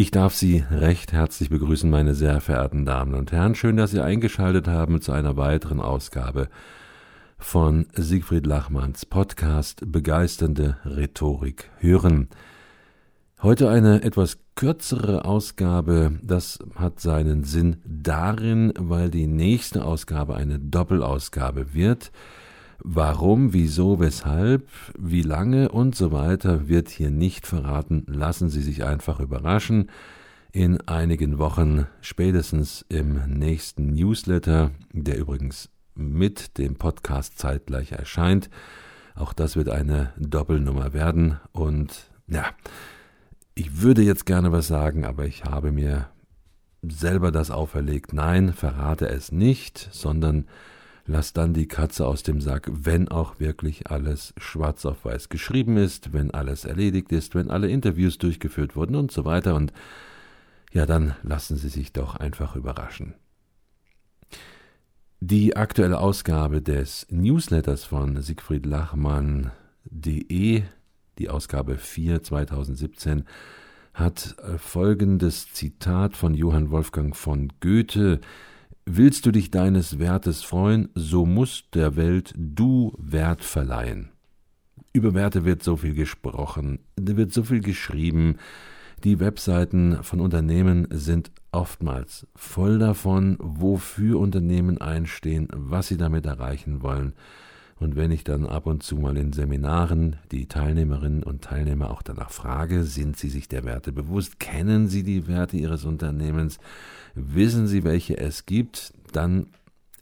Ich darf Sie recht herzlich begrüßen, meine sehr verehrten Damen und Herren. Schön, dass Sie eingeschaltet haben zu einer weiteren Ausgabe von Siegfried Lachmanns Podcast Begeisternde Rhetorik hören. Heute eine etwas kürzere Ausgabe. Das hat seinen Sinn darin, weil die nächste Ausgabe eine Doppelausgabe wird. Warum, wieso, weshalb, wie lange und so weiter wird hier nicht verraten. Lassen Sie sich einfach überraschen. In einigen Wochen, spätestens im nächsten Newsletter, der übrigens mit dem Podcast zeitgleich erscheint. Auch das wird eine Doppelnummer werden. Und ja, ich würde jetzt gerne was sagen, aber ich habe mir selber das auferlegt. Nein, verrate es nicht, sondern lass dann die Katze aus dem Sack, wenn auch wirklich alles schwarz auf weiß geschrieben ist, wenn alles erledigt ist, wenn alle Interviews durchgeführt wurden und so weiter. Und ja, dann lassen Sie sich doch einfach überraschen. Die aktuelle Ausgabe des Newsletters von Siegfried Lachmann.de, die Ausgabe 4 2017, hat äh, folgendes Zitat von Johann Wolfgang von Goethe Willst du dich deines Wertes freuen, so musst der Welt du Wert verleihen. Über Werte wird so viel gesprochen, wird so viel geschrieben, die Webseiten von Unternehmen sind oftmals voll davon, wofür Unternehmen einstehen, was sie damit erreichen wollen. Und wenn ich dann ab und zu mal in Seminaren die Teilnehmerinnen und Teilnehmer auch danach frage, sind sie sich der Werte bewusst, kennen sie die Werte ihres Unternehmens, wissen Sie, welche es gibt, dann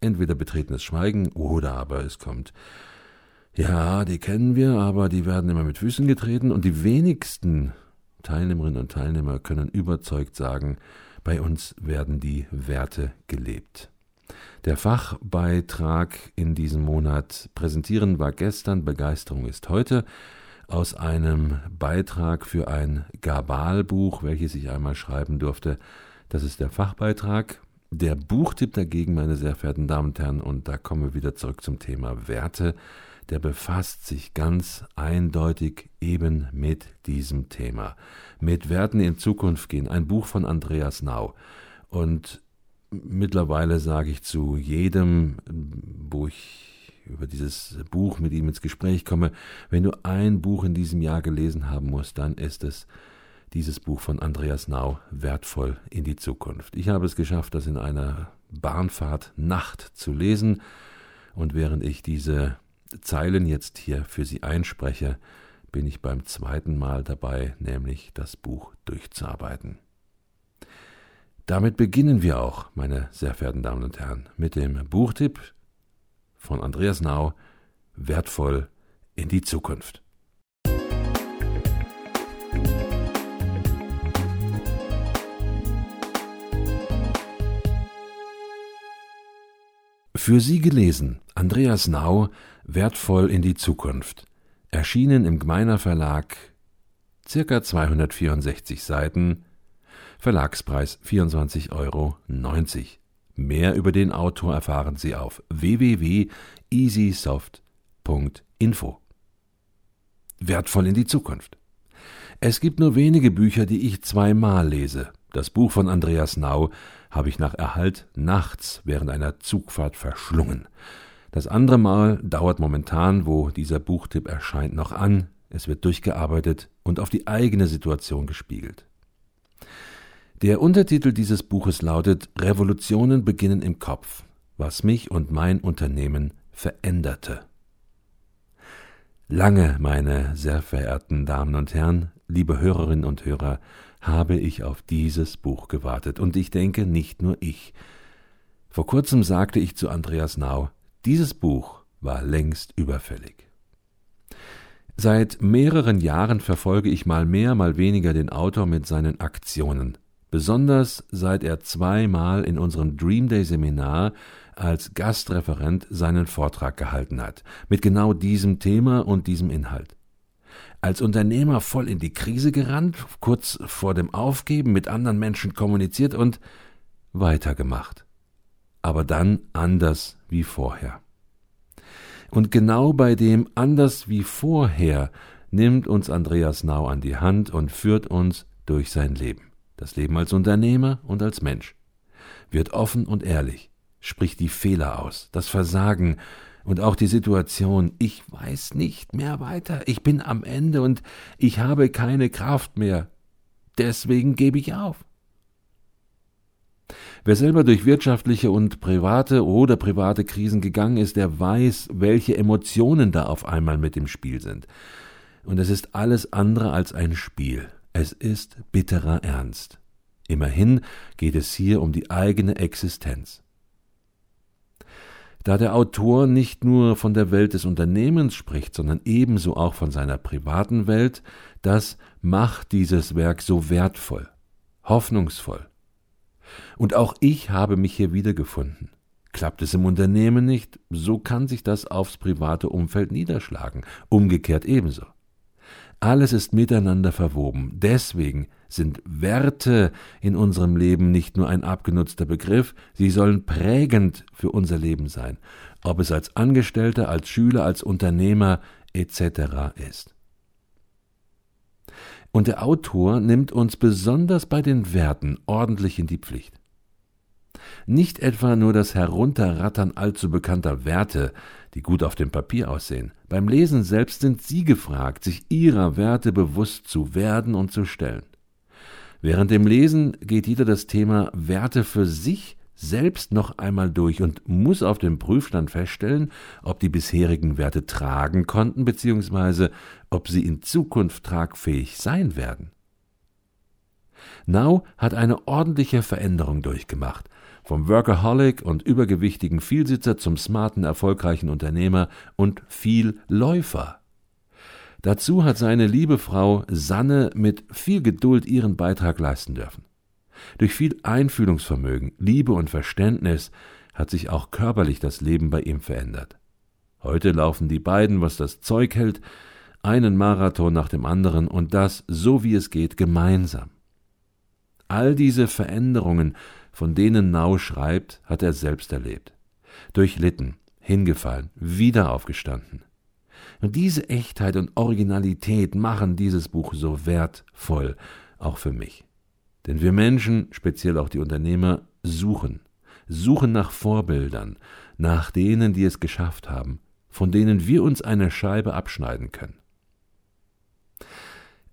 entweder betretenes Schweigen oder aber es kommt, ja, die kennen wir, aber die werden immer mit Füßen getreten. Und die wenigsten Teilnehmerinnen und Teilnehmer können überzeugt sagen, bei uns werden die Werte gelebt. Der Fachbeitrag in diesem Monat präsentieren war gestern, Begeisterung ist heute, aus einem Beitrag für ein Gabalbuch, welches ich einmal schreiben durfte, das ist der Fachbeitrag. Der Buchtipp dagegen, meine sehr verehrten Damen und Herren, und da kommen wir wieder zurück zum Thema Werte, der befasst sich ganz eindeutig eben mit diesem Thema. Mit Werten in Zukunft gehen. Ein Buch von Andreas Nau. Und mittlerweile sage ich zu jedem, wo ich über dieses Buch mit ihm ins Gespräch komme, wenn du ein Buch in diesem Jahr gelesen haben musst, dann ist es dieses Buch von Andreas Nau wertvoll in die Zukunft. Ich habe es geschafft, das in einer Bahnfahrt Nacht zu lesen, und während ich diese Zeilen jetzt hier für Sie einspreche, bin ich beim zweiten Mal dabei, nämlich das Buch durchzuarbeiten. Damit beginnen wir auch, meine sehr verehrten Damen und Herren, mit dem Buchtipp von Andreas Nau, wertvoll in die Zukunft. Für Sie gelesen Andreas Nau Wertvoll in die Zukunft. Erschienen im Gmeiner Verlag, circa 264 Seiten, Verlagspreis 24,90 Euro. Mehr über den Autor erfahren Sie auf www.easysoft.info. Wertvoll in die Zukunft. Es gibt nur wenige Bücher, die ich zweimal lese. Das Buch von Andreas Nau habe ich nach Erhalt nachts während einer Zugfahrt verschlungen. Das andere Mal dauert momentan, wo dieser Buchtipp erscheint, noch an, es wird durchgearbeitet und auf die eigene Situation gespiegelt. Der Untertitel dieses Buches lautet Revolutionen beginnen im Kopf, was mich und mein Unternehmen veränderte. Lange, meine sehr verehrten Damen und Herren, liebe Hörerinnen und Hörer, habe ich auf dieses Buch gewartet, und ich denke nicht nur ich. Vor kurzem sagte ich zu Andreas Nau, dieses Buch war längst überfällig. Seit mehreren Jahren verfolge ich mal mehr, mal weniger den Autor mit seinen Aktionen, besonders seit er zweimal in unserem Dream Day Seminar als Gastreferent seinen Vortrag gehalten hat, mit genau diesem Thema und diesem Inhalt. Als Unternehmer voll in die Krise gerannt, kurz vor dem Aufgeben mit anderen Menschen kommuniziert und weitergemacht aber dann anders wie vorher. Und genau bei dem anders wie vorher nimmt uns Andreas Nau an die Hand und führt uns durch sein Leben. Das Leben als Unternehmer und als Mensch, wird offen und ehrlich, spricht die Fehler aus, das Versagen und auch die Situation, ich weiß nicht mehr weiter, ich bin am Ende und ich habe keine Kraft mehr, deswegen gebe ich auf. Wer selber durch wirtschaftliche und private oder private Krisen gegangen ist, der weiß, welche Emotionen da auf einmal mit im Spiel sind. Und es ist alles andere als ein Spiel. Es ist bitterer Ernst. Immerhin geht es hier um die eigene Existenz. Da der Autor nicht nur von der Welt des Unternehmens spricht, sondern ebenso auch von seiner privaten Welt, das macht dieses Werk so wertvoll, hoffnungsvoll. Und auch ich habe mich hier wiedergefunden. Klappt es im Unternehmen nicht, so kann sich das aufs private Umfeld niederschlagen, umgekehrt ebenso. Alles ist miteinander verwoben. Deswegen sind Werte in unserem Leben nicht nur ein abgenutzter Begriff, sie sollen prägend für unser Leben sein, ob es als Angestellter, als Schüler, als Unternehmer etc. ist. Und der Autor nimmt uns besonders bei den Werten ordentlich in die Pflicht. Nicht etwa nur das Herunterrattern allzu bekannter Werte, die gut auf dem Papier aussehen. Beim Lesen selbst sind Sie gefragt, sich Ihrer Werte bewusst zu werden und zu stellen. Während dem Lesen geht jeder das Thema Werte für sich selbst noch einmal durch und muss auf dem Prüfstand feststellen, ob die bisherigen Werte tragen konnten bzw. ob sie in Zukunft tragfähig sein werden. Now hat eine ordentliche Veränderung durchgemacht, vom Workaholic und übergewichtigen Vielsitzer zum smarten, erfolgreichen Unternehmer und viel Läufer. Dazu hat seine liebe Frau Sanne mit viel Geduld ihren Beitrag leisten dürfen. Durch viel Einfühlungsvermögen, Liebe und Verständnis hat sich auch körperlich das Leben bei ihm verändert. Heute laufen die beiden, was das Zeug hält, einen Marathon nach dem anderen und das, so wie es geht, gemeinsam. All diese Veränderungen, von denen Nau schreibt, hat er selbst erlebt. Durchlitten, hingefallen, wieder aufgestanden. Und diese Echtheit und Originalität machen dieses Buch so wertvoll, auch für mich. Denn wir Menschen, speziell auch die Unternehmer, suchen, suchen nach Vorbildern, nach denen, die es geschafft haben, von denen wir uns eine Scheibe abschneiden können.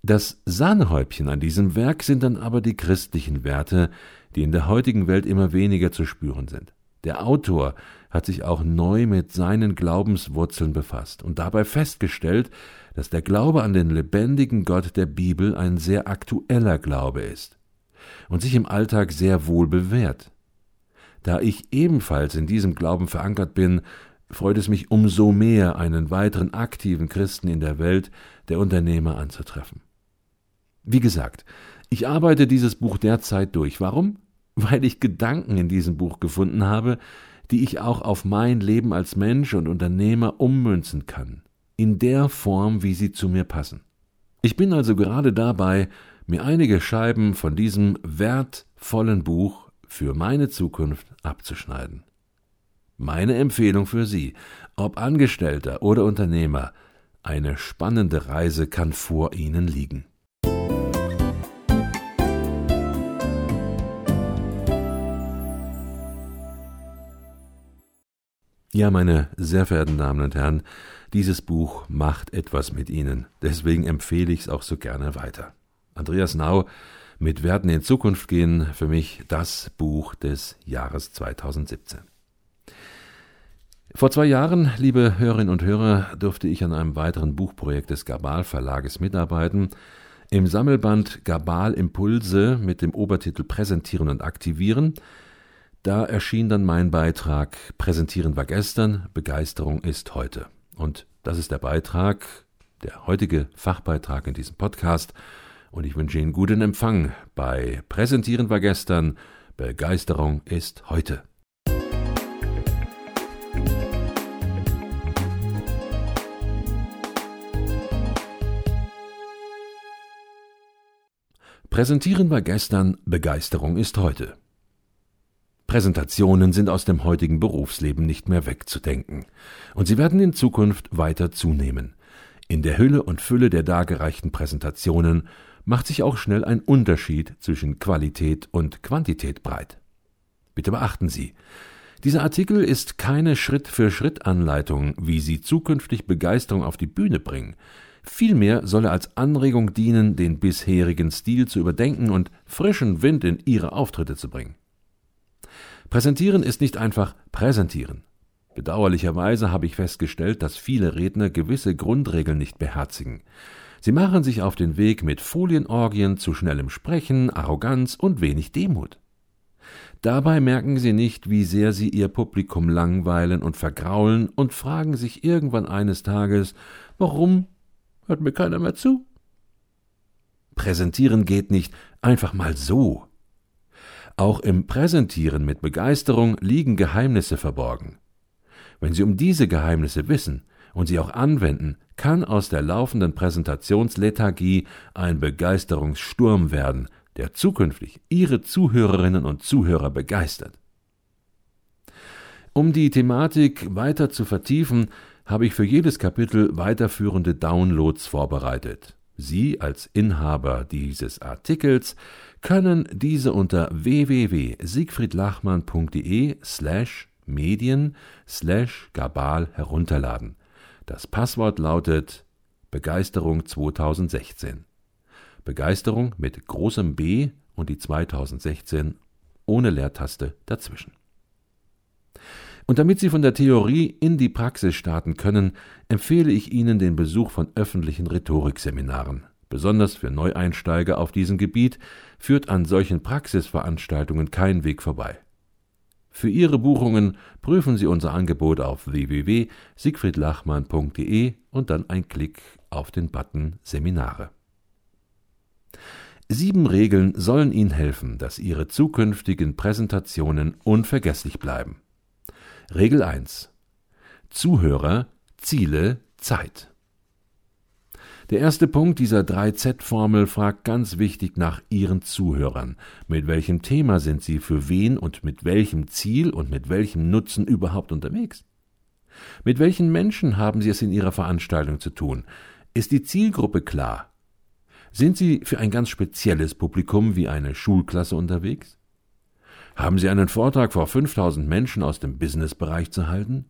Das Sahnehäubchen an diesem Werk sind dann aber die christlichen Werte, die in der heutigen Welt immer weniger zu spüren sind. Der Autor hat sich auch neu mit seinen Glaubenswurzeln befasst und dabei festgestellt, dass der Glaube an den lebendigen Gott der Bibel ein sehr aktueller Glaube ist und sich im Alltag sehr wohl bewährt. Da ich ebenfalls in diesem Glauben verankert bin, freut es mich umso mehr, einen weiteren aktiven Christen in der Welt der Unternehmer anzutreffen. Wie gesagt, ich arbeite dieses Buch derzeit durch. Warum? Weil ich Gedanken in diesem Buch gefunden habe, die ich auch auf mein Leben als Mensch und Unternehmer ummünzen kann, in der Form, wie sie zu mir passen. Ich bin also gerade dabei, mir einige Scheiben von diesem wertvollen Buch für meine Zukunft abzuschneiden. Meine Empfehlung für Sie, ob Angestellter oder Unternehmer, eine spannende Reise kann vor Ihnen liegen. Ja, meine sehr verehrten Damen und Herren, dieses Buch macht etwas mit Ihnen. Deswegen empfehle ich es auch so gerne weiter. Andreas Nau mit Werten in Zukunft gehen, für mich das Buch des Jahres 2017. Vor zwei Jahren, liebe Hörerinnen und Hörer, durfte ich an einem weiteren Buchprojekt des Gabal Verlages mitarbeiten. Im Sammelband Gabal Impulse mit dem Obertitel Präsentieren und Aktivieren. Da erschien dann mein Beitrag Präsentieren war gestern, Begeisterung ist heute. Und das ist der Beitrag, der heutige Fachbeitrag in diesem Podcast und ich wünsche Ihnen guten Empfang bei Präsentieren war gestern, Begeisterung ist heute. Präsentieren war gestern, Begeisterung ist heute. Präsentationen sind aus dem heutigen Berufsleben nicht mehr wegzudenken, und sie werden in Zukunft weiter zunehmen. In der Hülle und Fülle der dargereichten Präsentationen macht sich auch schnell ein Unterschied zwischen Qualität und Quantität breit. Bitte beachten Sie, dieser Artikel ist keine Schritt-für-Schritt-Anleitung, wie Sie zukünftig Begeisterung auf die Bühne bringen. Vielmehr soll er als Anregung dienen, den bisherigen Stil zu überdenken und frischen Wind in Ihre Auftritte zu bringen. Präsentieren ist nicht einfach präsentieren. Bedauerlicherweise habe ich festgestellt, dass viele Redner gewisse Grundregeln nicht beherzigen. Sie machen sich auf den Weg mit Folienorgien zu schnellem Sprechen, Arroganz und wenig Demut. Dabei merken sie nicht, wie sehr sie ihr Publikum langweilen und vergraulen und fragen sich irgendwann eines Tages, warum hört mir keiner mehr zu? Präsentieren geht nicht einfach mal so. Auch im Präsentieren mit Begeisterung liegen Geheimnisse verborgen. Wenn Sie um diese Geheimnisse wissen und sie auch anwenden, kann aus der laufenden Präsentationslethargie ein Begeisterungssturm werden, der zukünftig Ihre Zuhörerinnen und Zuhörer begeistert. Um die Thematik weiter zu vertiefen, habe ich für jedes Kapitel weiterführende Downloads vorbereitet. Sie als Inhaber dieses Artikels können diese unter www.siegfriedlachmann.de slash medien slash gabal herunterladen. Das Passwort lautet Begeisterung 2016. Begeisterung mit großem B und die 2016 ohne Leertaste dazwischen. Und damit Sie von der Theorie in die Praxis starten können, empfehle ich Ihnen den Besuch von öffentlichen Rhetorikseminaren. Besonders für Neueinsteiger auf diesem Gebiet führt an solchen Praxisveranstaltungen kein Weg vorbei. Für Ihre Buchungen prüfen Sie unser Angebot auf www.siegfriedlachmann.de und dann ein Klick auf den Button Seminare. Sieben Regeln sollen Ihnen helfen, dass Ihre zukünftigen Präsentationen unvergesslich bleiben. Regel 1. Zuhörer, Ziele, Zeit. Der erste Punkt dieser 3Z-Formel fragt ganz wichtig nach Ihren Zuhörern. Mit welchem Thema sind Sie für wen und mit welchem Ziel und mit welchem Nutzen überhaupt unterwegs? Mit welchen Menschen haben Sie es in Ihrer Veranstaltung zu tun? Ist die Zielgruppe klar? Sind Sie für ein ganz spezielles Publikum wie eine Schulklasse unterwegs? Haben Sie einen Vortrag vor 5000 Menschen aus dem Businessbereich zu halten?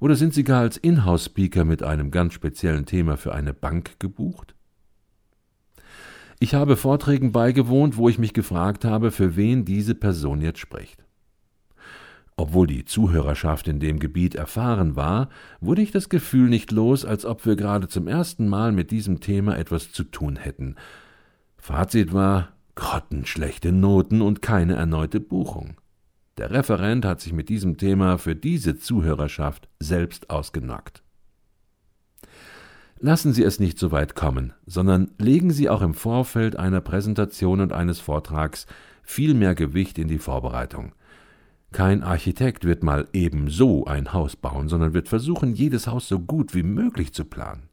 Oder sind Sie gar als Inhouse-Speaker mit einem ganz speziellen Thema für eine Bank gebucht? Ich habe Vorträgen beigewohnt, wo ich mich gefragt habe, für wen diese Person jetzt spricht. Obwohl die Zuhörerschaft in dem Gebiet erfahren war, wurde ich das Gefühl nicht los, als ob wir gerade zum ersten Mal mit diesem Thema etwas zu tun hätten. Fazit war grottenschlechte Noten und keine erneute Buchung. Der Referent hat sich mit diesem Thema für diese Zuhörerschaft selbst ausgenockt. Lassen Sie es nicht so weit kommen, sondern legen Sie auch im Vorfeld einer Präsentation und eines Vortrags viel mehr Gewicht in die Vorbereitung. Kein Architekt wird mal ebenso ein Haus bauen, sondern wird versuchen, jedes Haus so gut wie möglich zu planen.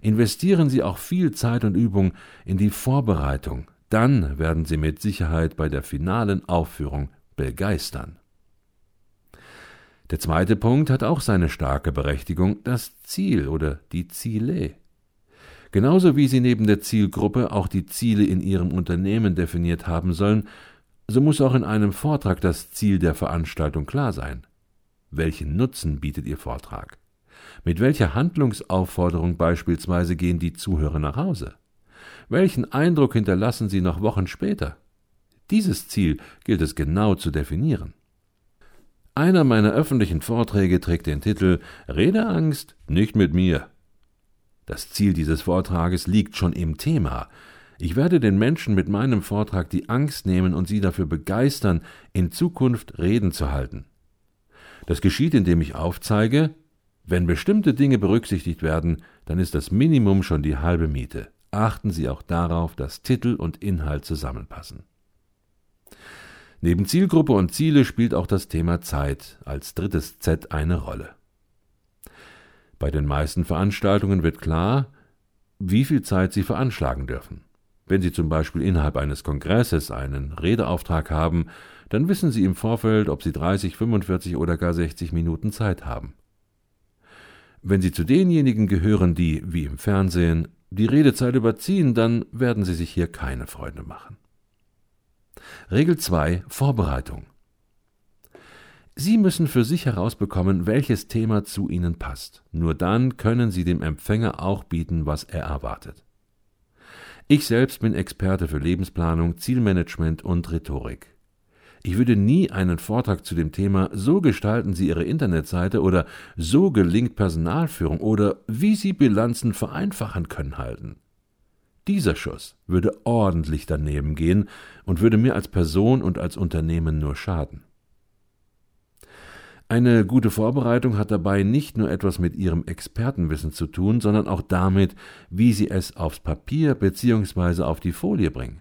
Investieren Sie auch viel Zeit und Übung in die Vorbereitung, dann werden Sie mit Sicherheit bei der finalen Aufführung begeistern. Der zweite Punkt hat auch seine starke Berechtigung, das Ziel oder die Ziele. Genauso wie Sie neben der Zielgruppe auch die Ziele in Ihrem Unternehmen definiert haben sollen, so muss auch in einem Vortrag das Ziel der Veranstaltung klar sein. Welchen Nutzen bietet Ihr Vortrag? Mit welcher Handlungsaufforderung beispielsweise gehen die Zuhörer nach Hause? Welchen Eindruck hinterlassen sie noch Wochen später? Dieses Ziel gilt es genau zu definieren. Einer meiner öffentlichen Vorträge trägt den Titel Redeangst nicht mit mir. Das Ziel dieses Vortrages liegt schon im Thema, ich werde den Menschen mit meinem Vortrag die Angst nehmen und sie dafür begeistern, in Zukunft Reden zu halten. Das geschieht, indem ich aufzeige, wenn bestimmte Dinge berücksichtigt werden, dann ist das Minimum schon die halbe Miete. Achten Sie auch darauf, dass Titel und Inhalt zusammenpassen. Neben Zielgruppe und Ziele spielt auch das Thema Zeit als drittes Z eine Rolle. Bei den meisten Veranstaltungen wird klar, wie viel Zeit Sie veranschlagen dürfen. Wenn Sie zum Beispiel innerhalb eines Kongresses einen Redeauftrag haben, dann wissen Sie im Vorfeld, ob Sie 30, 45 oder gar 60 Minuten Zeit haben. Wenn Sie zu denjenigen gehören, die, wie im Fernsehen, die Redezeit überziehen, dann werden Sie sich hier keine Freunde machen. Regel 2 Vorbereitung. Sie müssen für sich herausbekommen, welches Thema zu Ihnen passt. Nur dann können Sie dem Empfänger auch bieten, was er erwartet. Ich selbst bin Experte für Lebensplanung, Zielmanagement und Rhetorik. Ich würde nie einen Vortrag zu dem Thema So gestalten Sie Ihre Internetseite oder So gelingt Personalführung oder Wie Sie Bilanzen vereinfachen können halten. Dieser Schuss würde ordentlich daneben gehen und würde mir als Person und als Unternehmen nur schaden. Eine gute Vorbereitung hat dabei nicht nur etwas mit Ihrem Expertenwissen zu tun, sondern auch damit, wie Sie es aufs Papier bzw. auf die Folie bringen.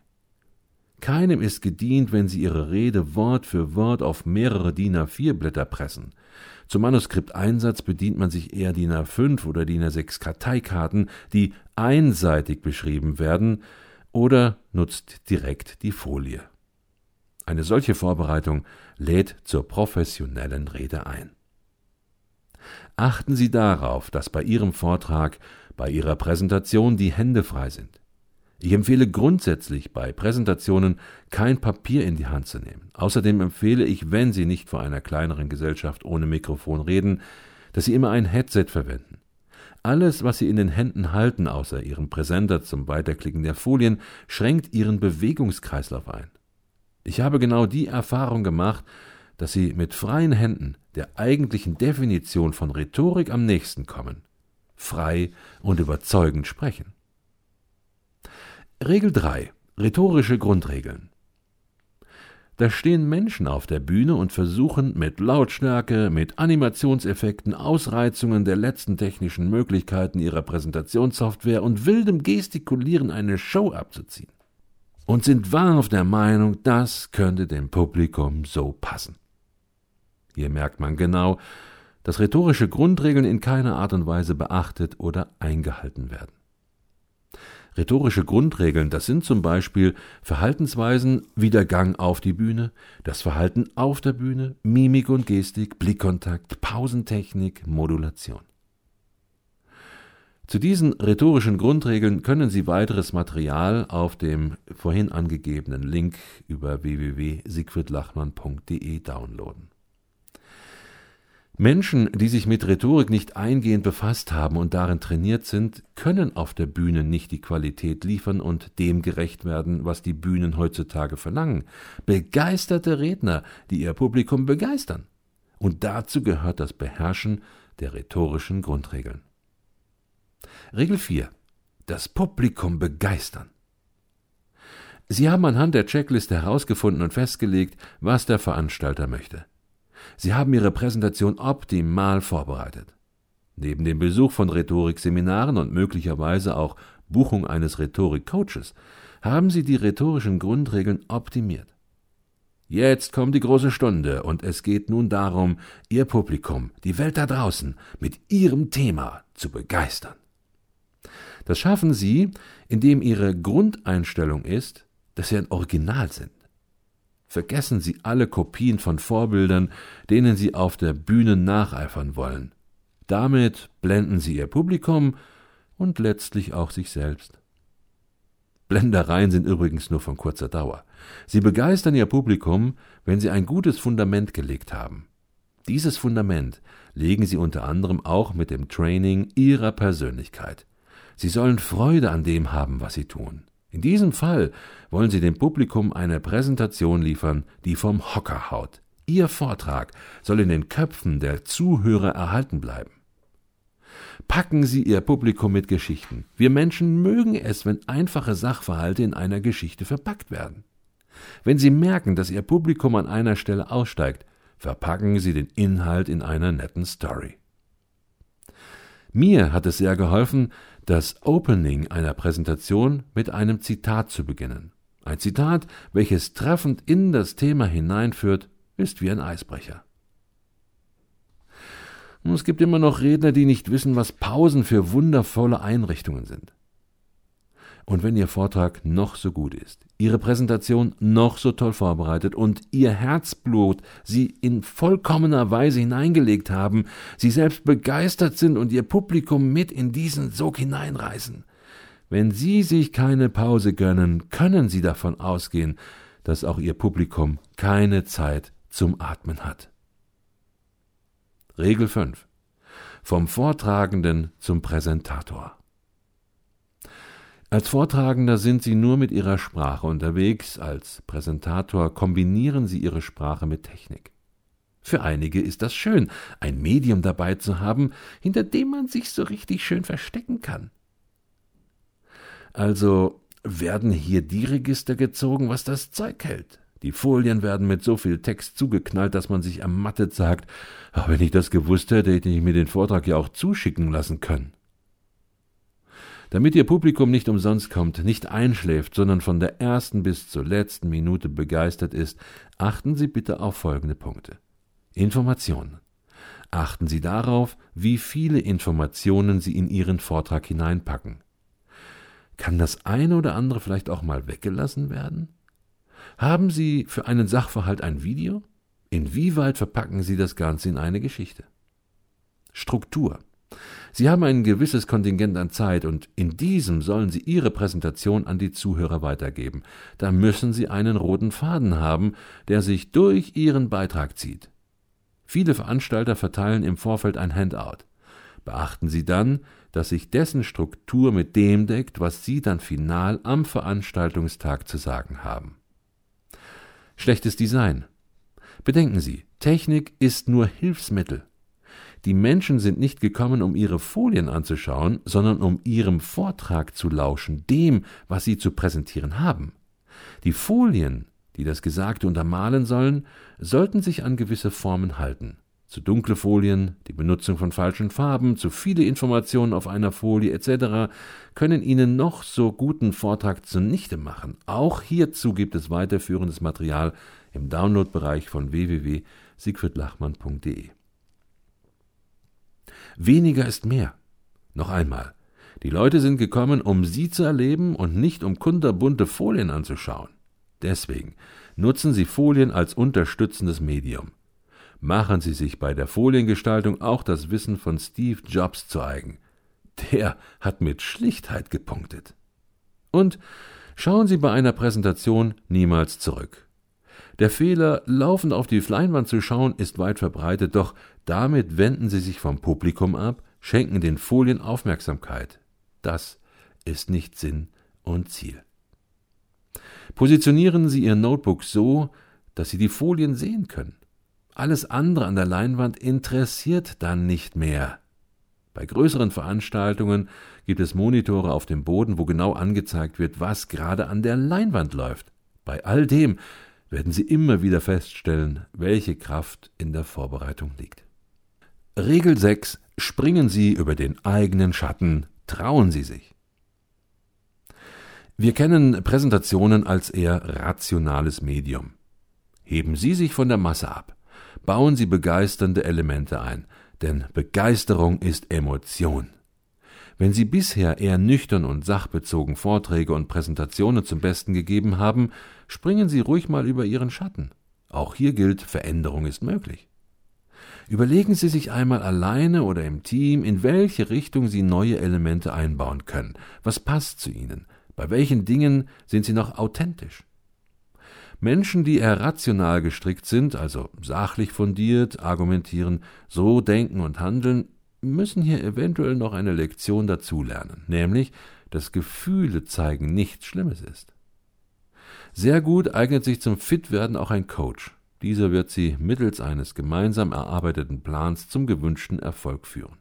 Keinem ist gedient, wenn Sie Ihre Rede Wort für Wort auf mehrere DIN A4 Blätter pressen. Zum Manuskripteinsatz bedient man sich eher DIN A5 oder DIN A6 Karteikarten, die einseitig beschrieben werden, oder nutzt direkt die Folie. Eine solche Vorbereitung lädt zur professionellen Rede ein. Achten Sie darauf, dass bei Ihrem Vortrag, bei Ihrer Präsentation die Hände frei sind. Ich empfehle grundsätzlich bei Präsentationen kein Papier in die Hand zu nehmen. Außerdem empfehle ich, wenn Sie nicht vor einer kleineren Gesellschaft ohne Mikrofon reden, dass Sie immer ein Headset verwenden. Alles, was Sie in den Händen halten, außer Ihrem Präsenter zum Weiterklicken der Folien, schränkt Ihren Bewegungskreislauf ein. Ich habe genau die Erfahrung gemacht, dass sie mit freien Händen der eigentlichen Definition von Rhetorik am nächsten kommen, frei und überzeugend sprechen. Regel 3. Rhetorische Grundregeln. Da stehen Menschen auf der Bühne und versuchen mit Lautstärke, mit Animationseffekten, Ausreizungen der letzten technischen Möglichkeiten ihrer Präsentationssoftware und wildem Gestikulieren eine Show abzuziehen und sind wahrhaft der Meinung, das könnte dem Publikum so passen. Hier merkt man genau, dass rhetorische Grundregeln in keiner Art und Weise beachtet oder eingehalten werden. Rhetorische Grundregeln, das sind zum Beispiel Verhaltensweisen wie der Gang auf die Bühne, das Verhalten auf der Bühne, Mimik und Gestik, Blickkontakt, Pausentechnik, Modulation. Zu diesen rhetorischen Grundregeln können Sie weiteres Material auf dem vorhin angegebenen Link über www.siegfriedlachmann.de downloaden. Menschen, die sich mit Rhetorik nicht eingehend befasst haben und darin trainiert sind, können auf der Bühne nicht die Qualität liefern und dem gerecht werden, was die Bühnen heutzutage verlangen. Begeisterte Redner, die ihr Publikum begeistern. Und dazu gehört das Beherrschen der rhetorischen Grundregeln. Regel 4. Das Publikum begeistern. Sie haben anhand der Checkliste herausgefunden und festgelegt, was der Veranstalter möchte. Sie haben Ihre Präsentation optimal vorbereitet. Neben dem Besuch von Rhetorikseminaren und möglicherweise auch Buchung eines Rhetorikcoaches haben Sie die rhetorischen Grundregeln optimiert. Jetzt kommt die große Stunde und es geht nun darum, Ihr Publikum, die Welt da draußen, mit Ihrem Thema zu begeistern. Das schaffen sie, indem ihre Grundeinstellung ist, dass sie ein Original sind. Vergessen Sie alle Kopien von Vorbildern, denen Sie auf der Bühne nacheifern wollen. Damit blenden Sie Ihr Publikum und letztlich auch sich selbst. Blendereien sind übrigens nur von kurzer Dauer. Sie begeistern Ihr Publikum, wenn Sie ein gutes Fundament gelegt haben. Dieses Fundament legen Sie unter anderem auch mit dem Training Ihrer Persönlichkeit. Sie sollen Freude an dem haben, was sie tun. In diesem Fall wollen Sie dem Publikum eine Präsentation liefern, die vom Hocker haut. Ihr Vortrag soll in den Köpfen der Zuhörer erhalten bleiben. Packen Sie Ihr Publikum mit Geschichten. Wir Menschen mögen es, wenn einfache Sachverhalte in einer Geschichte verpackt werden. Wenn Sie merken, dass Ihr Publikum an einer Stelle aussteigt, verpacken Sie den Inhalt in einer netten Story. Mir hat es sehr geholfen, das Opening einer Präsentation mit einem Zitat zu beginnen. Ein Zitat, welches treffend in das Thema hineinführt, ist wie ein Eisbrecher. Es gibt immer noch Redner, die nicht wissen, was Pausen für wundervolle Einrichtungen sind. Und wenn Ihr Vortrag noch so gut ist, Ihre Präsentation noch so toll vorbereitet und Ihr Herzblut Sie in vollkommener Weise hineingelegt haben, Sie selbst begeistert sind und Ihr Publikum mit in diesen Sog hineinreißen, Wenn Sie sich keine Pause gönnen, können Sie davon ausgehen, dass auch Ihr Publikum keine Zeit zum Atmen hat. Regel 5. Vom Vortragenden zum Präsentator. Als Vortragender sind Sie nur mit Ihrer Sprache unterwegs, als Präsentator kombinieren Sie Ihre Sprache mit Technik. Für einige ist das schön, ein Medium dabei zu haben, hinter dem man sich so richtig schön verstecken kann. Also werden hier die Register gezogen, was das Zeug hält. Die Folien werden mit so viel Text zugeknallt, dass man sich ermattet sagt, ach, wenn ich das gewusst hätte, hätte ich mir den Vortrag ja auch zuschicken lassen können. Damit Ihr Publikum nicht umsonst kommt, nicht einschläft, sondern von der ersten bis zur letzten Minute begeistert ist, achten Sie bitte auf folgende Punkte. Informationen. Achten Sie darauf, wie viele Informationen Sie in Ihren Vortrag hineinpacken. Kann das eine oder andere vielleicht auch mal weggelassen werden? Haben Sie für einen Sachverhalt ein Video? Inwieweit verpacken Sie das Ganze in eine Geschichte? Struktur. Sie haben ein gewisses Kontingent an Zeit und in diesem sollen Sie Ihre Präsentation an die Zuhörer weitergeben. Da müssen Sie einen roten Faden haben, der sich durch Ihren Beitrag zieht. Viele Veranstalter verteilen im Vorfeld ein Handout. Beachten Sie dann, dass sich dessen Struktur mit dem deckt, was Sie dann final am Veranstaltungstag zu sagen haben. Schlechtes Design. Bedenken Sie, Technik ist nur Hilfsmittel. Die Menschen sind nicht gekommen, um ihre Folien anzuschauen, sondern um ihrem Vortrag zu lauschen, dem, was sie zu präsentieren haben. Die Folien die das Gesagte untermalen sollen, sollten sich an gewisse Formen halten. Zu dunkle Folien, die Benutzung von falschen Farben, zu viele Informationen auf einer Folie etc. können Ihnen noch so guten Vortrag zunichte machen. Auch hierzu gibt es weiterführendes Material im Downloadbereich von www.siegfriedlachmann.de. Weniger ist mehr. Noch einmal. Die Leute sind gekommen, um Sie zu erleben und nicht um kunterbunte Folien anzuschauen. Deswegen nutzen Sie Folien als unterstützendes Medium. Machen Sie sich bei der Foliengestaltung auch das Wissen von Steve Jobs zu eigen. Der hat mit Schlichtheit gepunktet. Und schauen Sie bei einer Präsentation niemals zurück. Der Fehler, laufend auf die Leinwand zu schauen, ist weit verbreitet, doch damit wenden Sie sich vom Publikum ab, schenken den Folien Aufmerksamkeit. Das ist nicht Sinn und Ziel. Positionieren Sie Ihr Notebook so, dass Sie die Folien sehen können. Alles andere an der Leinwand interessiert dann nicht mehr. Bei größeren Veranstaltungen gibt es Monitore auf dem Boden, wo genau angezeigt wird, was gerade an der Leinwand läuft. Bei all dem werden Sie immer wieder feststellen, welche Kraft in der Vorbereitung liegt. Regel 6. Springen Sie über den eigenen Schatten, trauen Sie sich. Wir kennen Präsentationen als eher rationales Medium. Heben Sie sich von der Masse ab. Bauen Sie begeisternde Elemente ein, denn Begeisterung ist Emotion. Wenn Sie bisher eher nüchtern und sachbezogen Vorträge und Präsentationen zum Besten gegeben haben, springen Sie ruhig mal über Ihren Schatten. Auch hier gilt, Veränderung ist möglich. Überlegen Sie sich einmal alleine oder im Team, in welche Richtung Sie neue Elemente einbauen können. Was passt zu Ihnen? Bei welchen Dingen sind sie noch authentisch? Menschen, die eher rational gestrickt sind, also sachlich fundiert, argumentieren, so denken und handeln, müssen hier eventuell noch eine Lektion dazulernen, nämlich, dass Gefühle zeigen nichts Schlimmes ist. Sehr gut eignet sich zum Fitwerden auch ein Coach. Dieser wird sie mittels eines gemeinsam erarbeiteten Plans zum gewünschten Erfolg führen.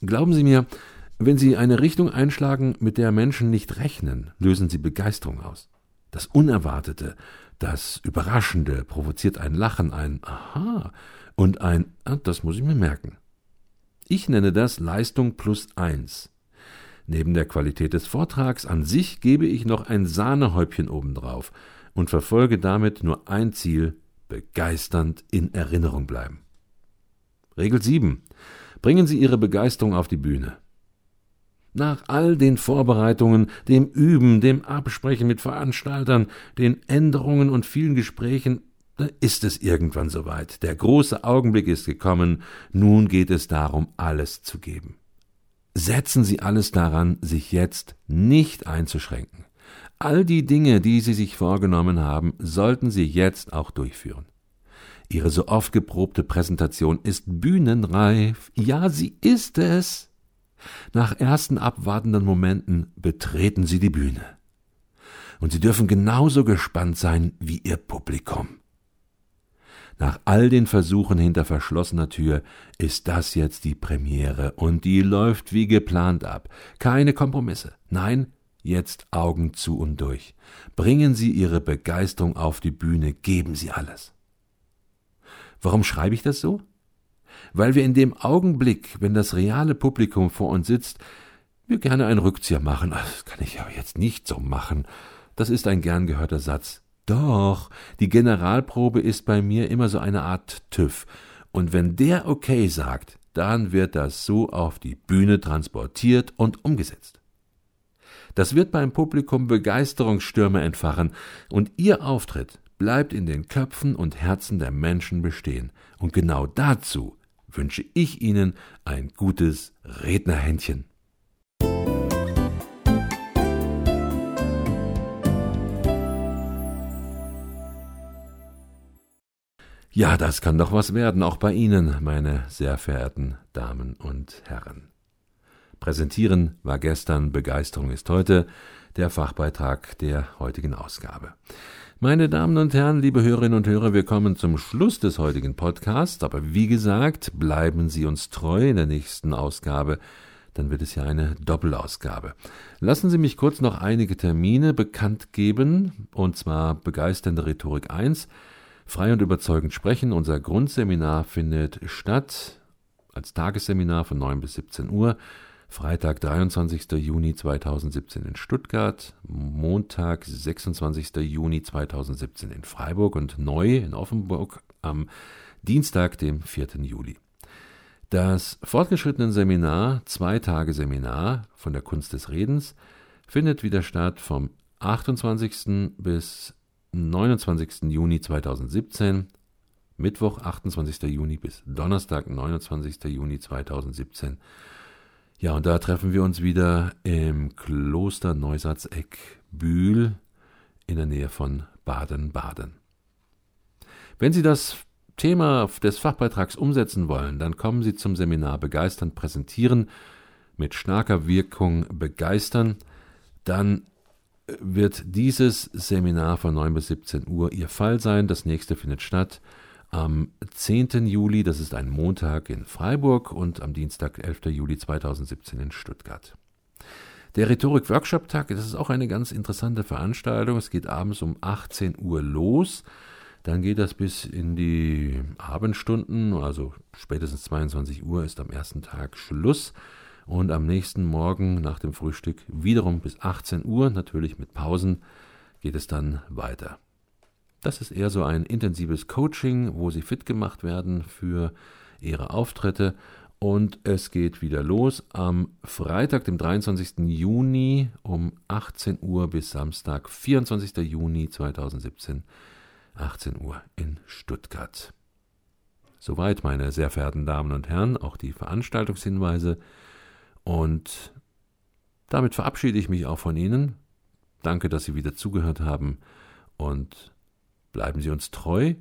Glauben Sie mir, wenn Sie eine Richtung einschlagen, mit der Menschen nicht rechnen, lösen Sie Begeisterung aus. Das Unerwartete, das Überraschende provoziert ein Lachen, ein Aha und ein ah, Das muss ich mir merken. Ich nenne das Leistung plus eins. Neben der Qualität des Vortrags an sich gebe ich noch ein Sahnehäubchen obendrauf und verfolge damit nur ein Ziel, begeisternd in Erinnerung bleiben. Regel 7. Bringen Sie Ihre Begeisterung auf die Bühne. Nach all den Vorbereitungen, dem Üben, dem Absprechen mit Veranstaltern, den Änderungen und vielen Gesprächen, ist es irgendwann soweit. Der große Augenblick ist gekommen, nun geht es darum, alles zu geben. setzen Sie alles daran, sich jetzt nicht einzuschränken. All die Dinge, die Sie sich vorgenommen haben, sollten Sie jetzt auch durchführen. Ihre so oft geprobte Präsentation ist bühnenreif. Ja, sie ist es. Nach ersten abwartenden Momenten betreten Sie die Bühne. Und Sie dürfen genauso gespannt sein wie Ihr Publikum. Nach all den Versuchen hinter verschlossener Tür ist das jetzt die Premiere und die läuft wie geplant ab. Keine Kompromisse. Nein, jetzt Augen zu und durch. Bringen Sie Ihre Begeisterung auf die Bühne, geben Sie alles. Warum schreibe ich das so? Weil wir in dem Augenblick, wenn das reale Publikum vor uns sitzt, wir gerne einen Rückzieher machen. Das kann ich aber jetzt nicht so machen. Das ist ein gern gehörter Satz. Doch, die Generalprobe ist bei mir immer so eine Art TÜV. Und wenn der okay sagt, dann wird das so auf die Bühne transportiert und umgesetzt. Das wird beim Publikum Begeisterungsstürme entfachen und Ihr Auftritt bleibt in den Köpfen und Herzen der Menschen bestehen. Und genau dazu wünsche ich Ihnen ein gutes Rednerhändchen. Ja, das kann doch was werden, auch bei Ihnen, meine sehr verehrten Damen und Herren. Präsentieren war gestern, Begeisterung ist heute, der Fachbeitrag der heutigen Ausgabe. Meine Damen und Herren, liebe Hörerinnen und Hörer, wir kommen zum Schluss des heutigen Podcasts, aber wie gesagt, bleiben Sie uns treu in der nächsten Ausgabe, dann wird es ja eine Doppelausgabe. Lassen Sie mich kurz noch einige Termine bekannt geben, und zwar begeisternde Rhetorik 1, Frei und überzeugend sprechen. Unser Grundseminar findet statt als Tagesseminar von 9 bis 17 Uhr. Freitag, 23. Juni 2017 in Stuttgart, Montag, 26. Juni 2017 in Freiburg und neu in Offenburg am Dienstag, dem 4. Juli. Das fortgeschrittene Seminar, zwei Tage Seminar von der Kunst des Redens, findet wieder statt vom 28. bis 29. Juni 2017, Mittwoch 28. Juni bis Donnerstag 29. Juni 2017. Ja, und da treffen wir uns wieder im Kloster Neusatzeck Bühl in der Nähe von Baden-Baden. Wenn Sie das Thema des Fachbeitrags umsetzen wollen, dann kommen Sie zum Seminar Begeistern präsentieren mit starker Wirkung begeistern, dann wird dieses Seminar von 9 bis 17 Uhr Ihr Fall sein. Das nächste findet statt am 10. Juli, das ist ein Montag in Freiburg und am Dienstag, 11. Juli 2017 in Stuttgart. Der Rhetorik-Workshop-Tag, das ist auch eine ganz interessante Veranstaltung. Es geht abends um 18 Uhr los. Dann geht das bis in die Abendstunden, also spätestens 22 Uhr ist am ersten Tag Schluss und am nächsten Morgen nach dem Frühstück wiederum bis 18 Uhr, natürlich mit Pausen, geht es dann weiter. Das ist eher so ein intensives Coaching, wo sie fit gemacht werden für ihre Auftritte. Und es geht wieder los am Freitag, dem 23. Juni um 18 Uhr bis Samstag, 24. Juni 2017, 18 Uhr in Stuttgart. Soweit, meine sehr verehrten Damen und Herren, auch die Veranstaltungshinweise. Und damit verabschiede ich mich auch von Ihnen. Danke, dass Sie wieder zugehört haben und bleiben Sie uns treu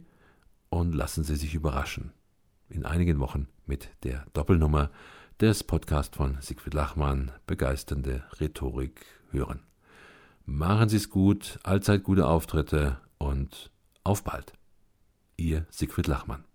und lassen Sie sich überraschen. In einigen Wochen mit der Doppelnummer des Podcasts von Siegfried Lachmann Begeisternde Rhetorik hören. Machen Sie es gut, allzeit gute Auftritte und auf bald. Ihr Siegfried Lachmann.